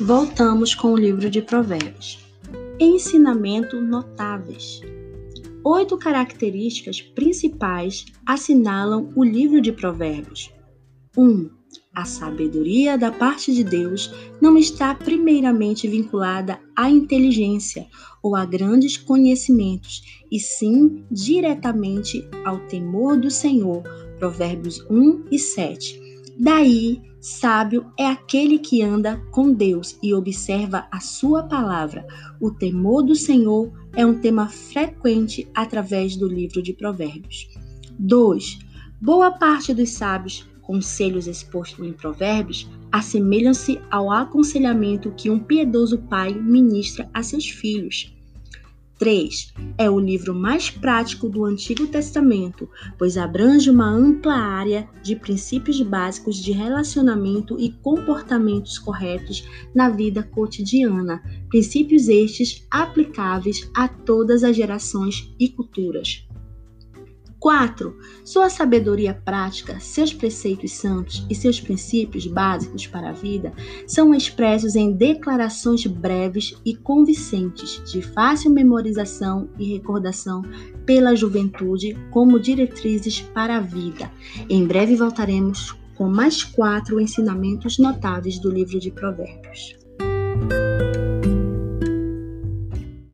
voltamos com o livro de Provérbios. Ensinamento notáveis. Oito características principais assinalam o livro de Provérbios. 1. Um, a sabedoria da parte de Deus não está primeiramente vinculada à inteligência ou a grandes conhecimentos, e sim diretamente ao temor do Senhor. Provérbios 1 e 7. Daí, sábio é aquele que anda com Deus e observa a sua palavra. O temor do Senhor é um tema frequente através do livro de Provérbios. 2. Boa parte dos sábios conselhos expostos em Provérbios assemelham-se ao aconselhamento que um piedoso pai ministra a seus filhos. 3. É o livro mais prático do Antigo Testamento, pois abrange uma ampla área de princípios básicos de relacionamento e comportamentos corretos na vida cotidiana, princípios estes aplicáveis a todas as gerações e culturas. 4. Sua sabedoria prática, seus preceitos santos e seus princípios básicos para a vida são expressos em declarações breves e convincentes, de fácil memorização e recordação pela juventude, como diretrizes para a vida. Em breve voltaremos com mais quatro ensinamentos notáveis do livro de Provérbios.